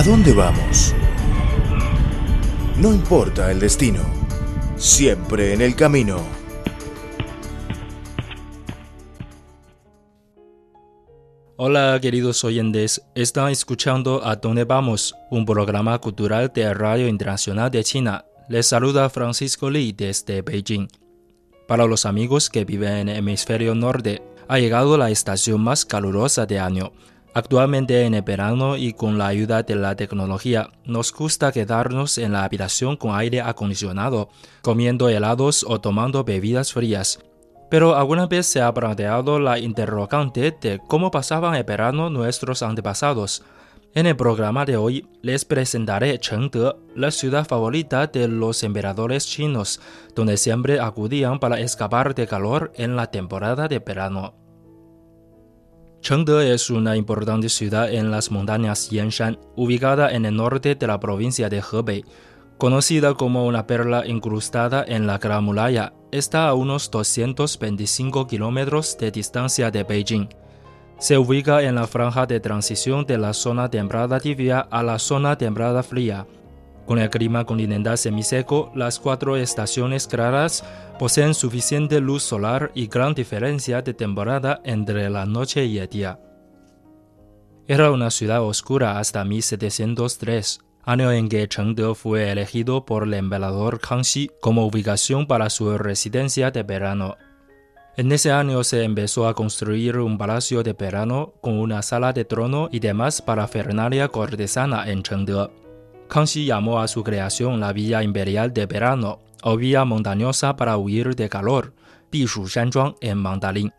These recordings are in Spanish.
¿A dónde vamos? No importa el destino, siempre en el camino. Hola queridos oyentes, están escuchando A Dónde Vamos, un programa cultural de Radio Internacional de China. Les saluda Francisco Li desde Beijing. Para los amigos que viven en el hemisferio norte, ha llegado la estación más calurosa de año. Actualmente en el verano y con la ayuda de la tecnología, nos gusta quedarnos en la habitación con aire acondicionado, comiendo helados o tomando bebidas frías. Pero alguna vez se ha planteado la interrogante de cómo pasaban el verano nuestros antepasados. En el programa de hoy les presentaré Chengde, la ciudad favorita de los emperadores chinos, donde siempre acudían para escapar de calor en la temporada de verano. Chengde es una importante ciudad en las montañas Yanshan, ubicada en el norte de la provincia de Hebei. Conocida como una perla incrustada en la Gran Muralla, está a unos 225 kilómetros de distancia de Beijing. Se ubica en la franja de transición de la zona templada tibia a la zona templada fría. Con el clima continental semiseco, las cuatro estaciones claras poseen suficiente luz solar y gran diferencia de temporada entre la noche y el día. Era una ciudad oscura hasta 1703 año en que Chengde fue elegido por el emperador Kangxi como ubicación para su residencia de verano. En ese año se empezó a construir un palacio de verano con una sala de trono y demás para parafernalia cortesana en Chengde. Kangxi llamó a su creación la Villa Imperial de Verano o Villa Montañosa para huir de calor, Bishu Shanzhuang en mandarín.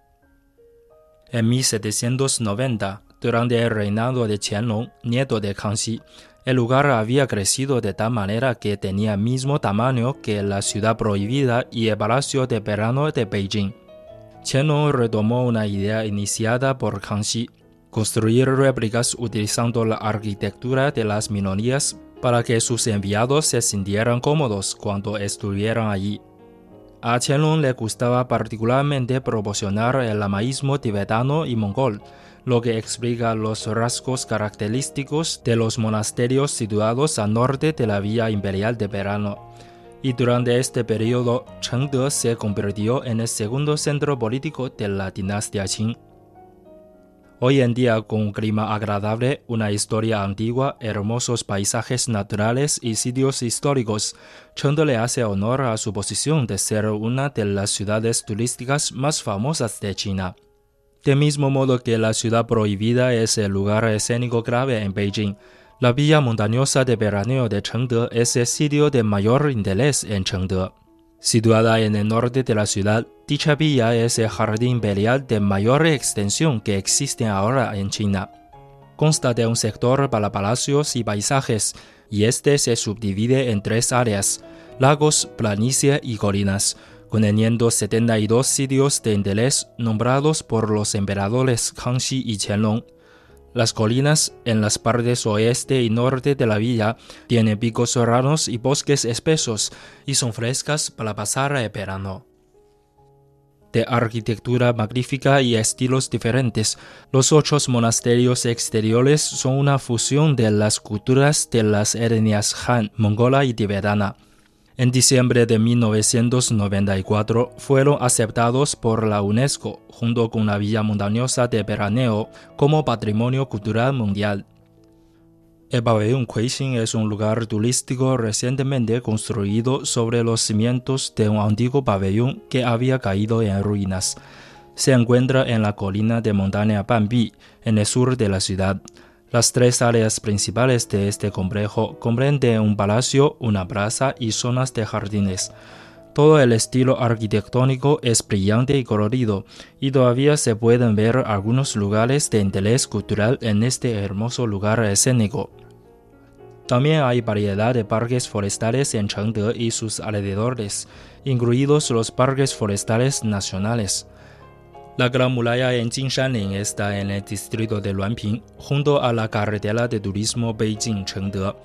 En 1790, durante el reinado de Qianlong, nieto de Kangxi, el lugar había crecido de tal manera que tenía mismo tamaño que la ciudad prohibida y el palacio de verano de Beijing. Qianlong retomó una idea iniciada por Kangxi, construir réplicas utilizando la arquitectura de las minorías para que sus enviados se sintieran cómodos cuando estuvieran allí. A Qianlong le gustaba particularmente proporcionar el lamaísmo tibetano y mongol, lo que explica los rasgos característicos de los monasterios situados al norte de la Vía Imperial de Verano. Y durante este periodo, Chengde se convirtió en el segundo centro político de la dinastía Qing. Hoy en día, con un clima agradable, una historia antigua, hermosos paisajes naturales y sitios históricos, Chengde le hace honor a su posición de ser una de las ciudades turísticas más famosas de China. De mismo modo que la ciudad prohibida es el lugar escénico grave en Beijing, la villa montañosa de veraneo de Chengde es el sitio de mayor interés en Chengde. Situada en el norte de la ciudad, dicha villa es el jardín imperial de mayor extensión que existe ahora en China. Consta de un sector para palacios y paisajes, y este se subdivide en tres áreas, lagos, planicie y colinas, conteniendo 72 sitios de interés nombrados por los emperadores Kangxi y Qianlong. Las colinas en las partes oeste y norte de la villa tienen picos serranos y bosques espesos y son frescas para pasar el verano. De arquitectura magnífica y estilos diferentes, los ocho monasterios exteriores son una fusión de las culturas de las etnias Han, mongola y tibetana. En diciembre de 1994 fueron aceptados por la UNESCO junto con la Villa Montañosa de Veraneo como Patrimonio Cultural Mundial. El pabellón Kuixin es un lugar turístico recientemente construido sobre los cimientos de un antiguo pabellón que había caído en ruinas. Se encuentra en la colina de montaña Banbi, en el sur de la ciudad. Las tres áreas principales de este complejo comprenden un palacio, una plaza y zonas de jardines. Todo el estilo arquitectónico es brillante y colorido, y todavía se pueden ver algunos lugares de interés cultural en este hermoso lugar escénico. También hay variedad de parques forestales en Chengde y sus alrededores, incluidos los parques forestales nacionales. La Gran Muralla en Jinshanling está en el distrito de Luanping, junto a la carretera de turismo Beijing-Chengde.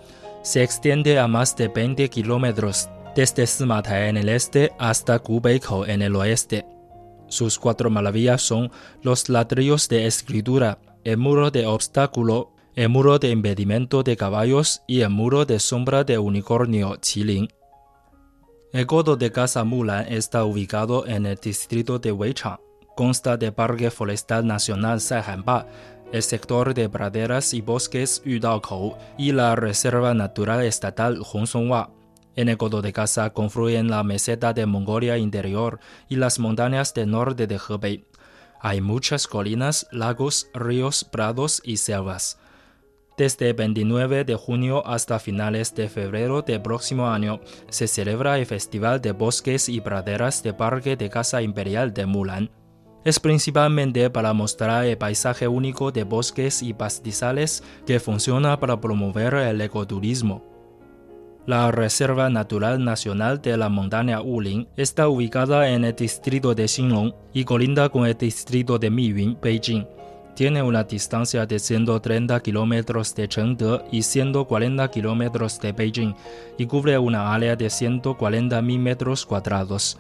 Se extiende a más de 20 kilómetros desde Sima en el este hasta Gubeikou en el oeste. Sus cuatro maravillas son los ladrillos de escritura, el muro de obstáculo, el muro de impedimento de caballos y el muro de sombra de unicornio Qilin. El codo de Casa Mulan está ubicado en el distrito de Weichang. Consta de Parque Forestal Nacional Saihanba, el sector de praderas y bosques Yudaokou y la Reserva Natural Estatal Hongsonghua. En el codo de Casa confluyen la meseta de Mongolia Interior y las montañas del norte de Hebei. Hay muchas colinas, lagos, ríos, prados y selvas. Desde el 29 de junio hasta finales de febrero del próximo año se celebra el Festival de Bosques y Praderas de Parque de Casa Imperial de Mulan. Es principalmente para mostrar el paisaje único de bosques y pastizales que funciona para promover el ecoturismo. La Reserva Natural Nacional de la Montaña Wulin está ubicada en el distrito de Xinlong y colinda con el distrito de Miyun, Beijing tiene una distancia de 130 kilómetros de Chengde y 140 kilómetros de Beijing y cubre una área de 140.000 metros cuadrados.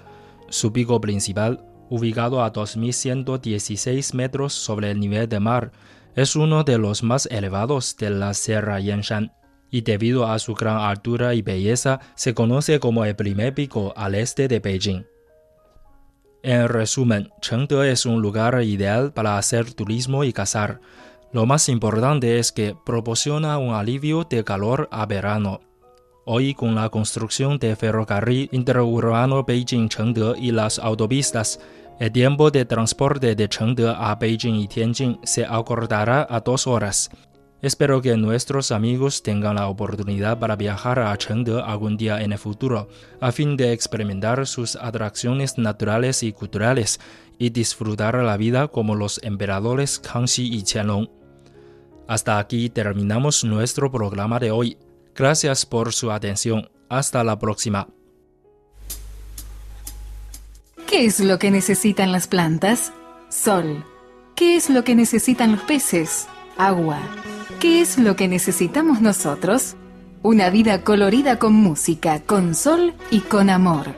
Su pico principal, ubicado a 2.116 metros sobre el nivel del mar, es uno de los más elevados de la Sierra Yanshan y debido a su gran altura y belleza se conoce como el primer pico al este de Beijing. En resumen, Chengde es un lugar ideal para hacer turismo y cazar. Lo más importante es que proporciona un alivio de calor a verano. Hoy, con la construcción del ferrocarril interurbano Beijing-Chengde y las autopistas, el tiempo de transporte de Chengde a Beijing y Tianjin se acortará a dos horas. Espero que nuestros amigos tengan la oportunidad para viajar a Chengde algún día en el futuro, a fin de experimentar sus atracciones naturales y culturales y disfrutar la vida como los emperadores Kangxi y Qianlong. Hasta aquí terminamos nuestro programa de hoy. Gracias por su atención. Hasta la próxima. ¿Qué es lo que necesitan las plantas? Sol. ¿Qué es lo que necesitan los peces? Agua. ¿Qué es lo que necesitamos nosotros? Una vida colorida con música, con sol y con amor.